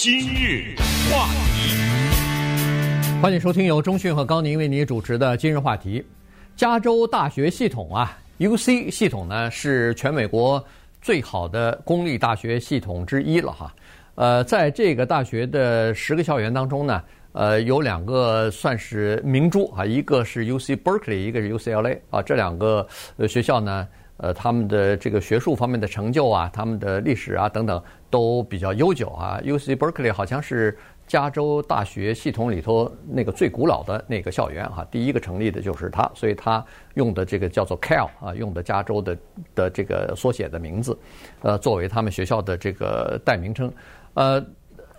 今日话题，欢迎收听由中讯和高宁为你主持的今日话题。加州大学系统啊，UC 系统呢是全美国最好的公立大学系统之一了哈。呃，在这个大学的十个校园当中呢，呃，有两个算是明珠啊，一个是 UC Berkeley，一个是 UCLA 啊，这两个学校呢。呃，他们的这个学术方面的成就啊，他们的历史啊等等都比较悠久啊。UC Berkeley 好像是加州大学系统里头那个最古老的那个校园哈，第一个成立的就是它，所以它用的这个叫做 Cal 啊，用的加州的的这个缩写的名字，呃，作为他们学校的这个代名称。呃，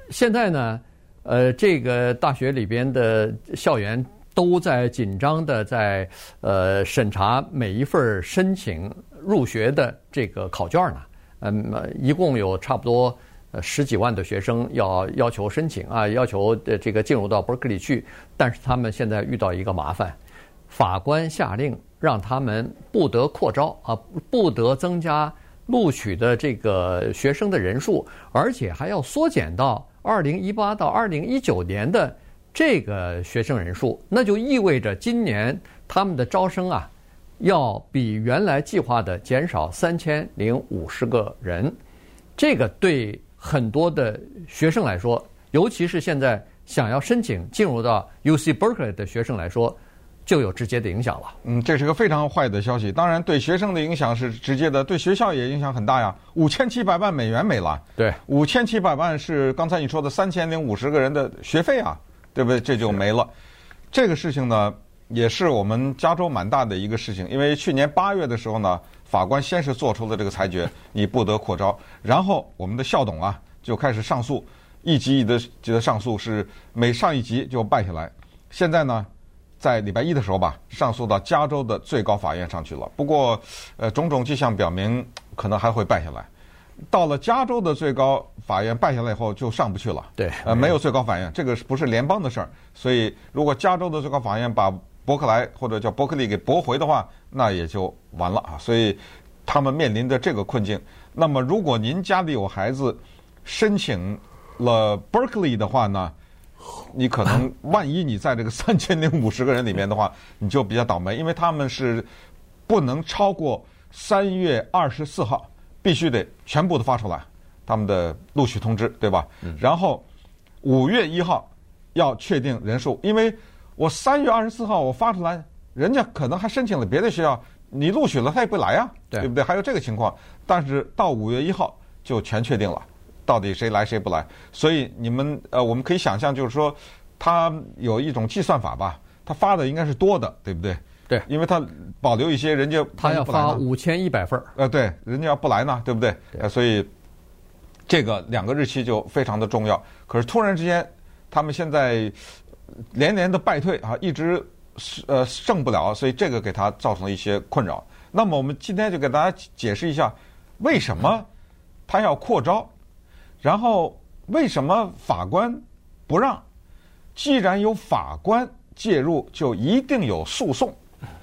现在呢，呃，这个大学里边的校园。都在紧张的在呃审查每一份申请入学的这个考卷呢，嗯，一共有差不多十几万的学生要要求申请啊，要求这个进入到伯克利去，但是他们现在遇到一个麻烦，法官下令让他们不得扩招啊，不得增加录取的这个学生的人数，而且还要缩减到二零一八到二零一九年的。这个学生人数，那就意味着今年他们的招生啊，要比原来计划的减少三千零五十个人。这个对很多的学生来说，尤其是现在想要申请进入到 UC Berkeley 的学生来说，就有直接的影响了。嗯，这是个非常坏的消息。当然，对学生的影响是直接的，对学校也影响很大呀。五千七百万美元没了。对，五千七百万是刚才你说的三千零五十个人的学费啊。对不对？这就没了。这个事情呢，也是我们加州蛮大的一个事情。因为去年八月的时候呢，法官先是做出了这个裁决，你不得扩招。然后我们的校董啊就开始上诉，一级一级的上诉是每上一级就败下来。现在呢，在礼拜一的时候吧，上诉到加州的最高法院上去了。不过，呃，种种迹象表明可能还会败下来。到了加州的最高法院败下来以后，就上不去了。对，呃，没有最高法院，这个不是联邦的事儿。所以，如果加州的最高法院把伯克莱或者叫伯克利给驳回的话，那也就完了啊。所以，他们面临的这个困境。那么，如果您家里有孩子申请了 Berkeley 的话呢，你可能万一你在这个 三千零五十个人里面的话，你就比较倒霉，因为他们是不能超过三月二十四号。必须得全部都发出来，他们的录取通知，对吧？然后五月一号要确定人数，因为我三月二十四号我发出来，人家可能还申请了别的学校，你录取了他也不来呀，对，对不对？还有这个情况，但是到五月一号就全确定了，到底谁来谁不来。所以你们呃，我们可以想象，就是说他有一种计算法吧，他发的应该是多的，对不对？对，因为他保留一些人家他要发五千一百份儿，呃，对，人家要不来呢，对不对？对，所以这个两个日期就非常的重要。可是突然之间，他们现在连连的败退啊，一直呃胜不了，所以这个给他造成了一些困扰。那么我们今天就给大家解释一下，为什么他要扩招，然后为什么法官不让？既然有法官介入，就一定有诉讼。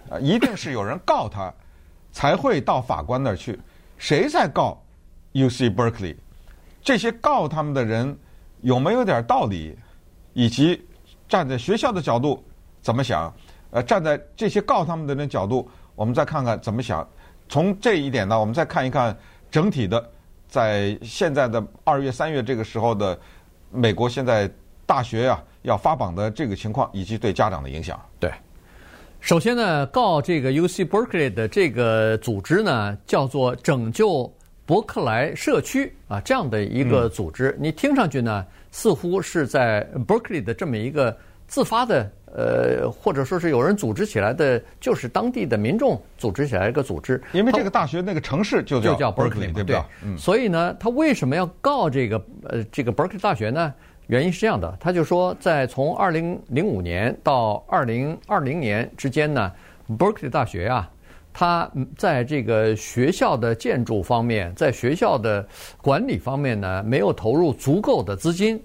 啊，一定是有人告他，才会到法官那儿去。谁在告 UC Berkeley？这些告他们的人有没有点道理？以及站在学校的角度怎么想？呃，站在这些告他们的人角度，我们再看看怎么想。从这一点呢，我们再看一看整体的，在现在的二月、三月这个时候的美国现在大学啊要发榜的这个情况，以及对家长的影响。对。首先呢，告这个 UC Berkeley 的这个组织呢，叫做拯救伯克莱社区啊，这样的一个组织。你听上去呢，似乎是在 Berkeley 的这么一个自发的，呃，或者说是有人组织起来的，就是当地的民众组织起来一个组织。因为这个大学那个城市就叫就叫 Berkeley，对不对？嗯。所以呢，他为什么要告这个呃这个 Berkeley 大学呢？原因是这样的，他就说，在从二零零五年到二零二零年之间呢，Berkeley 大学啊，他在这个学校的建筑方面，在学校的管理方面呢，没有投入足够的资金，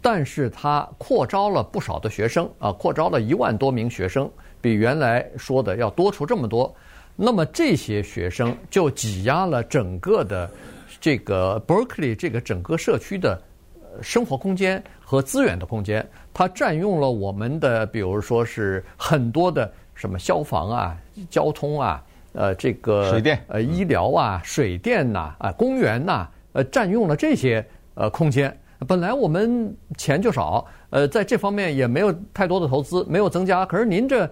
但是他扩招了不少的学生啊，扩招了一万多名学生，比原来说的要多出这么多。那么这些学生就挤压了整个的这个 Berkeley 这个整个社区的。生活空间和资源的空间，它占用了我们的，比如说是很多的什么消防啊、交通啊、呃这个水电、呃医疗啊、水电呐、啊、公园呐，呃占用了这些呃空间。本来我们钱就少，呃，在这方面也没有太多的投资，没有增加。可是您这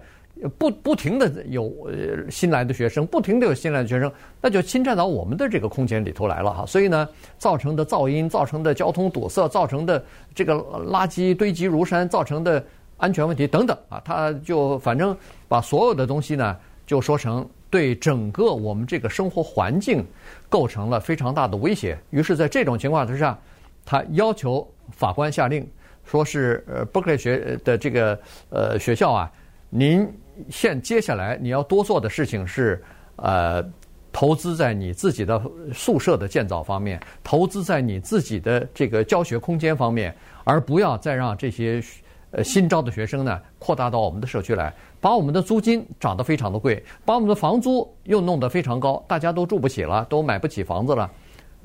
不不停的有呃新来的学生，不停的有新来的学生，那就侵占到我们的这个空间里头来了哈。所以呢，造成的噪音，造成的交通堵塞，造成的这个垃圾堆积如山，造成的安全问题等等啊，他就反正把所有的东西呢，就说成对整个我们这个生活环境构成了非常大的威胁。于是，在这种情况之下。他要求法官下令，说是呃伯克利学的这个呃学校啊，您现接下来你要多做的事情是呃投资在你自己的宿舍的建造方面，投资在你自己的这个教学空间方面，而不要再让这些呃新招的学生呢扩大到我们的社区来，把我们的租金涨得非常的贵，把我们的房租又弄得非常高，大家都住不起了，都买不起房子了，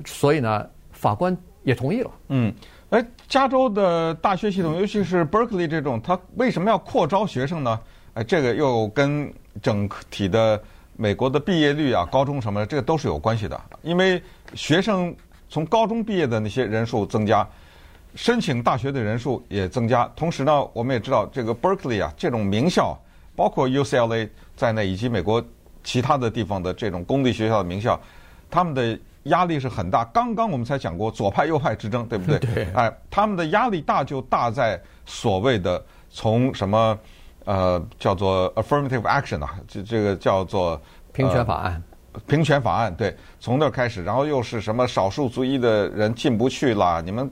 所以呢，法官。也同意了。嗯，哎，加州的大学系统，尤其是 Berkeley 这种，它为什么要扩招学生呢？哎，这个又跟整体的美国的毕业率啊、高中什么的，这个都是有关系的。因为学生从高中毕业的那些人数增加，申请大学的人数也增加。同时呢，我们也知道这个 Berkeley 啊，这种名校，包括 UCLA 在内，以及美国其他的地方的这种公立学校的名校，他们的。压力是很大。刚刚我们才讲过左派右派之争，对不对？对。哎，他们的压力大就大在所谓的从什么呃叫做 affirmative action 啊，这这个叫做平权法案。呃，平权法案对，从那儿开始，然后又是什么少数族裔的人进不去了，你们。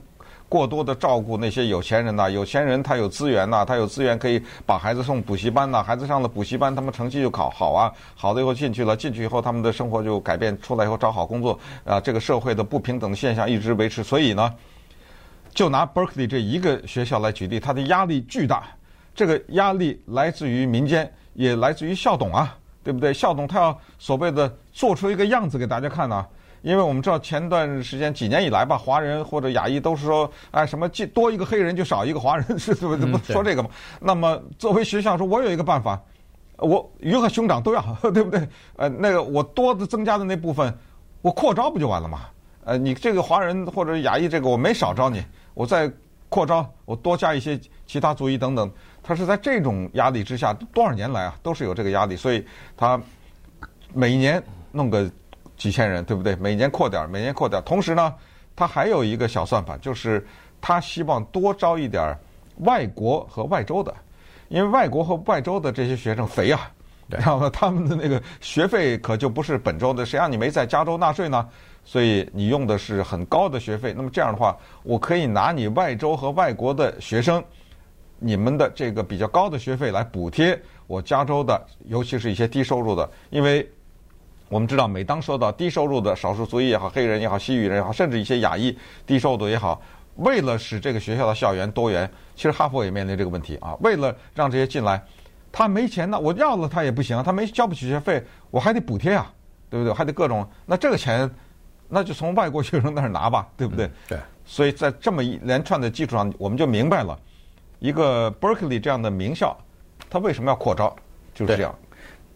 过多的照顾那些有钱人呐，有钱人他有资源呐，他有资源可以把孩子送补习班呐，孩子上了补习班，他们成绩就考好啊，好了以后进去了，进去以后他们的生活就改变，出来以后找好工作啊，这个社会的不平等的现象一直维持，所以呢，就拿 Berkeley 这一个学校来举例，它的压力巨大，这个压力来自于民间，也来自于校董啊，对不对？校董他要所谓的做出一个样子给大家看呢。因为我们知道前段时间几年以来吧，华人或者亚裔都是说，哎，什么多一个黑人就少一个华人，是不是不说这个嘛？那么作为学校说，我有一个办法，我鱼和熊掌都要，对不对？呃，那个我多的增加的那部分，我扩招不就完了吗？呃，你这个华人或者亚裔这个我没少招你，我再扩招，我多加一些其他族裔等等。他是在这种压力之下，多少年来啊都是有这个压力，所以他每一年弄个。几千人，对不对？每年扩点儿，每年扩点儿。同时呢，他还有一个小算法，就是他希望多招一点外国和外州的，因为外国和外州的这些学生肥啊，然后他们的那个学费可就不是本州的，谁让你没在加州纳税呢？所以你用的是很高的学费。那么这样的话，我可以拿你外州和外国的学生，你们的这个比较高的学费来补贴我加州的，尤其是一些低收入的，因为。我们知道，每当说到低收入的少数族裔也好，黑人也好，西语人也好，甚至一些亚裔低收入也好，为了使这个学校的校园多元，其实哈佛也面临这个问题啊。为了让这些进来，他没钱呢，我要了他也不行，他没交不起学费，我还得补贴啊，对不对？还得各种，那这个钱，那就从外国学生那儿拿吧，对不对？对。所以在这么一连串的基础上，我们就明白了，一个 Berkeley 这样的名校，他为什么要扩招，就是这样。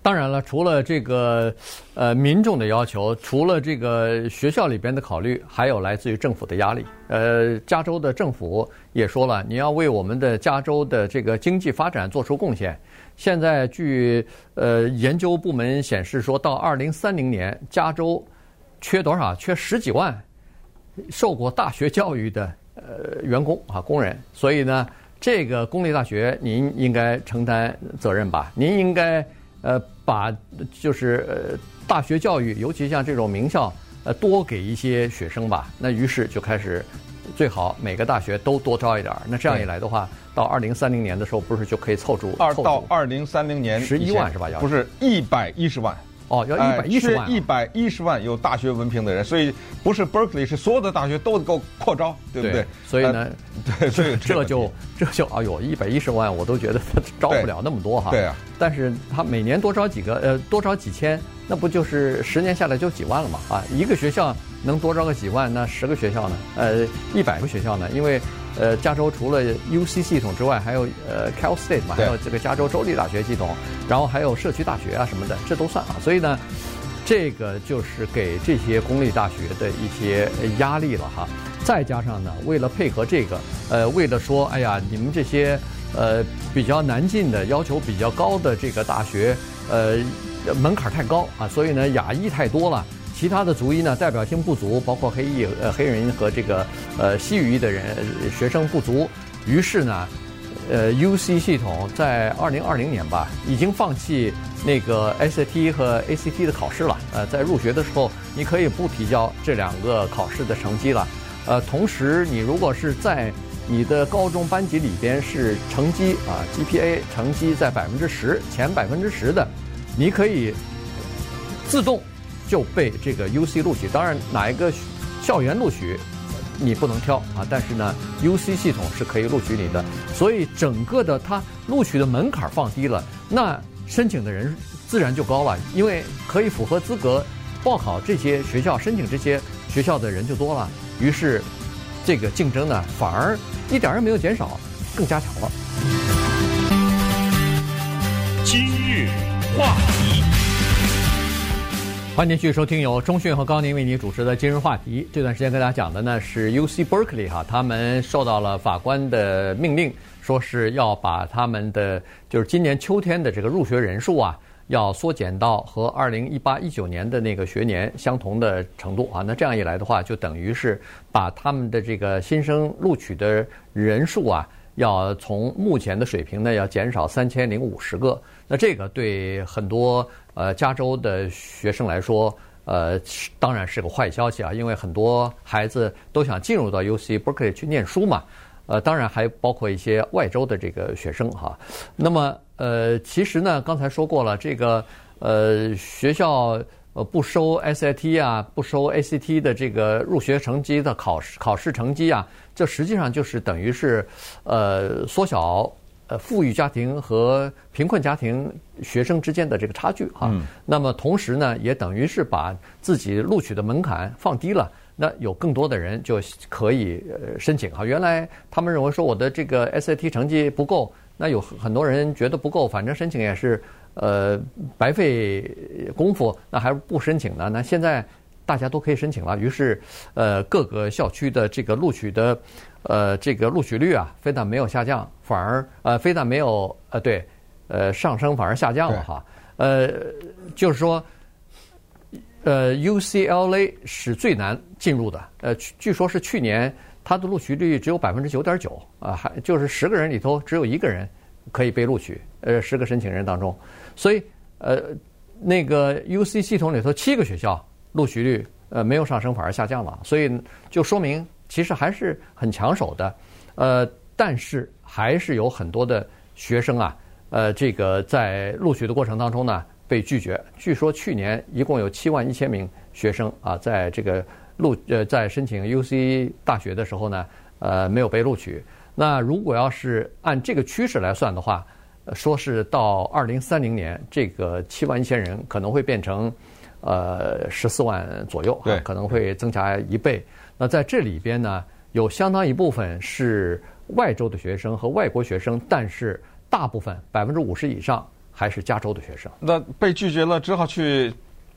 当然了，除了这个，呃，民众的要求，除了这个学校里边的考虑，还有来自于政府的压力。呃，加州的政府也说了，你要为我们的加州的这个经济发展做出贡献。现在据呃研究部门显示，说到二零三零年，加州缺多少？缺十几万受过大学教育的呃员工啊工人。所以呢，这个公立大学您应该承担责任吧？您应该。呃，把就是呃大学教育，尤其像这种名校，呃多给一些学生吧。那于是就开始，最好每个大学都多招一点儿。那这样一来的话，到二零三零年的时候，不是就可以凑足二到二零三零年十一万是吧？要不是一百一十万，哦，要一百一十万，一百一十万有大学文凭的人，所以不是 Berkeley，是所有的大学都够扩招，对不对？所以呢，对，所以这就这就哎呦，一百一十万我都觉得他 招不了那么多哈。对啊，但是他每年多招几个，呃，多招几千，那不就是十年下来就几万了嘛？啊，一个学校能多招个几万，那十个学校呢？呃，一百个学校呢？因为。呃，加州除了 UC 系统之外，还有呃 Cal State 嘛，还有这个加州州立大学系统，然后还有社区大学啊什么的，这都算啊。所以呢，这个就是给这些公立大学的一些压力了哈。再加上呢，为了配合这个，呃，为了说，哎呀，你们这些呃比较难进的、要求比较高的这个大学，呃，门槛太高啊，所以呢，亚裔太多了。其他的族裔呢，代表性不足，包括黑裔、呃黑人和这个呃西语裔的人学生不足，于是呢，呃 UC 系统在二零二零年吧，已经放弃那个 SAT 和 ACT 的考试了。呃，在入学的时候，你可以不提交这两个考试的成绩了。呃，同时你如果是在你的高中班级里边是成绩啊 GPA 成绩在百分之十前百分之十的，你可以自动。就被这个 UC 录取，当然哪一个校园录取你不能挑啊，但是呢，UC 系统是可以录取你的，所以整个的它录取的门槛放低了，那申请的人自然就高了，因为可以符合资格报考这些学校、申请这些学校的人就多了，于是这个竞争呢反而一点也没有减少，更加强了。欢迎继续收听由中讯和高宁为你主持的今日话题。这段时间跟大家讲的呢是 UC Berkeley 哈，他们受到了法官的命令，说是要把他们的就是今年秋天的这个入学人数啊，要缩减到和二零一八一九年的那个学年相同的程度啊。那这样一来的话，就等于是把他们的这个新生录取的人数啊，要从目前的水平呢，要减少三千零五十个。那这个对很多。呃，加州的学生来说，呃，当然是个坏消息啊，因为很多孩子都想进入到 UC Berkeley 去念书嘛。呃，当然还包括一些外州的这个学生哈。那么，呃，其实呢，刚才说过了，这个呃学校呃不收 SAT 啊，不收 ACT 的这个入学成绩的考试考试成绩啊，这实际上就是等于是呃缩小。呃，富裕家庭和贫困家庭学生之间的这个差距哈，嗯、那么同时呢，也等于是把自己录取的门槛放低了，那有更多的人就可以呃申请哈。原来他们认为说我的这个 SAT 成绩不够，那有很多人觉得不够，反正申请也是呃白费功夫，那还不申请呢？那现在大家都可以申请了，于是呃各个校区的这个录取的。呃，这个录取率啊，非但没有下降，反而呃，非但没有呃，对，呃，上升反而下降了哈。呃，就是说，呃，UCLA 是最难进入的。呃，据说是去年它的录取率只有百分之九点九啊，还就是十个人里头只有一个人可以被录取，呃，十个申请人当中，所以呃，那个 UC 系统里头七个学校录取率呃没有上升反而下降了，所以就说明。其实还是很抢手的，呃，但是还是有很多的学生啊，呃，这个在录取的过程当中呢被拒绝。据说去年一共有七万一千名学生啊，在这个录呃在申请 UC 大学的时候呢，呃，没有被录取。那如果要是按这个趋势来算的话，说是到二零三零年，这个七万一千人可能会变成呃十四万左右，对，可能会增加一倍。那在这里边呢，有相当一部分是外州的学生和外国学生，但是大部分百分之五十以上还是加州的学生。那被拒绝了，只好去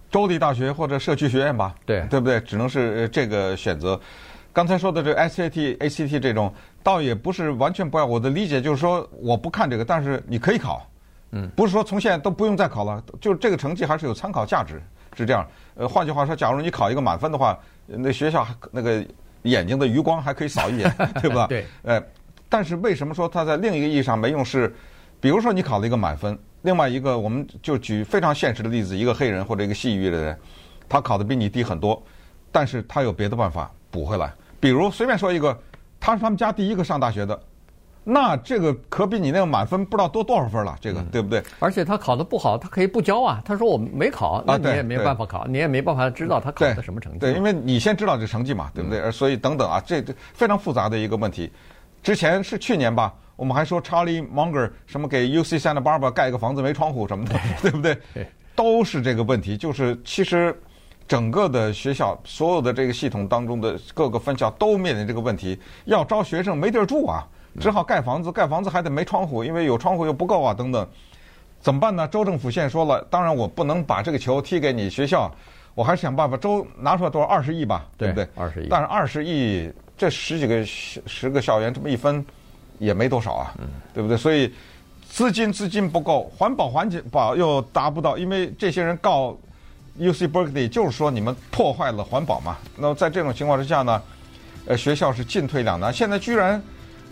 州立大学或者社区学院吧？对，对不对？只能是这个选择。刚才说的这 SAT、ACT 这种，倒也不是完全不要。我的理解就是说，我不看这个，但是你可以考。嗯，不是说从现在都不用再考了，就这个成绩还是有参考价值，是这样。呃，换句话说，假如你考一个满分的话。那学校那个眼睛的余光还可以扫一眼，对吧？对。呃，但是为什么说它在另一个意义上没用？是，比如说你考了一个满分，另外一个我们就举非常现实的例子，一个黑人或者一个西域的人，他考的比你低很多，但是他有别的办法补回来。比如随便说一个，他是他们家第一个上大学的，那这个可比你那个满分不知道多多少分了，这个、嗯、对不对？而且他考得不好，他可以不交啊。他说我没考，那你也没办法考，啊、你也没办法知道他考的什么成绩。对，因为你先知道这成绩嘛，对不对？嗯、所以等等啊，这非常复杂的一个问题。之前是去年吧，我们还说 Charlie Munger 什么给 UC Santa Barbara 盖一个房子没窗户什么的，对，不？对，都是这个问题。就是其实整个的学校所有的这个系统当中的各个分校都面临这个问题，要招学生没地儿住啊。只好盖房子，盖房子还得没窗户，因为有窗户又不够啊，等等，怎么办呢？州政府现在说了，当然我不能把这个球踢给你学校，我还是想办法。州拿出来多少？二十亿吧，对不对？二十亿。但是二十亿，这十几个十个校园这么一分，也没多少啊，嗯，对不对？所以资金资金不够，环保环境保又达不到，因为这些人告 UC Berkeley 就是说你们破坏了环保嘛。那么在这种情况之下呢，呃，学校是进退两难。现在居然。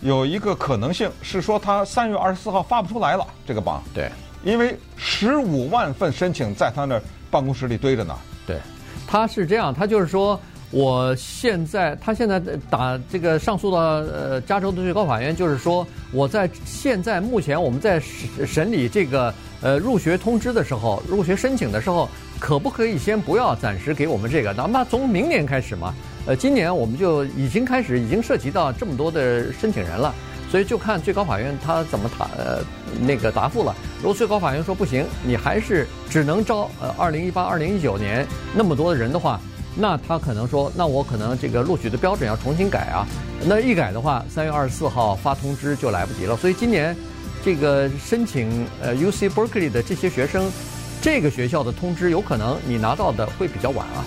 有一个可能性是说，他三月二十四号发不出来了这个榜。对，因为十五万份申请在他那办公室里堆着呢。对，他是这样，他就是说，我现在他现在打这个上诉到呃加州的最高法院，就是说我在现在目前我们在审审理这个呃入学通知的时候，入学申请的时候，可不可以先不要暂时给我们这个？哪怕从明年开始嘛。呃，今年我们就已经开始，已经涉及到这么多的申请人了，所以就看最高法院他怎么答呃那个答复了。如果最高法院说不行，你还是只能招呃二零一八、二零一九年那么多的人的话，那他可能说，那我可能这个录取的标准要重新改啊。那一改的话，三月二十四号发通知就来不及了。所以今年这个申请呃 UC Berkeley 的这些学生，这个学校的通知有可能你拿到的会比较晚啊。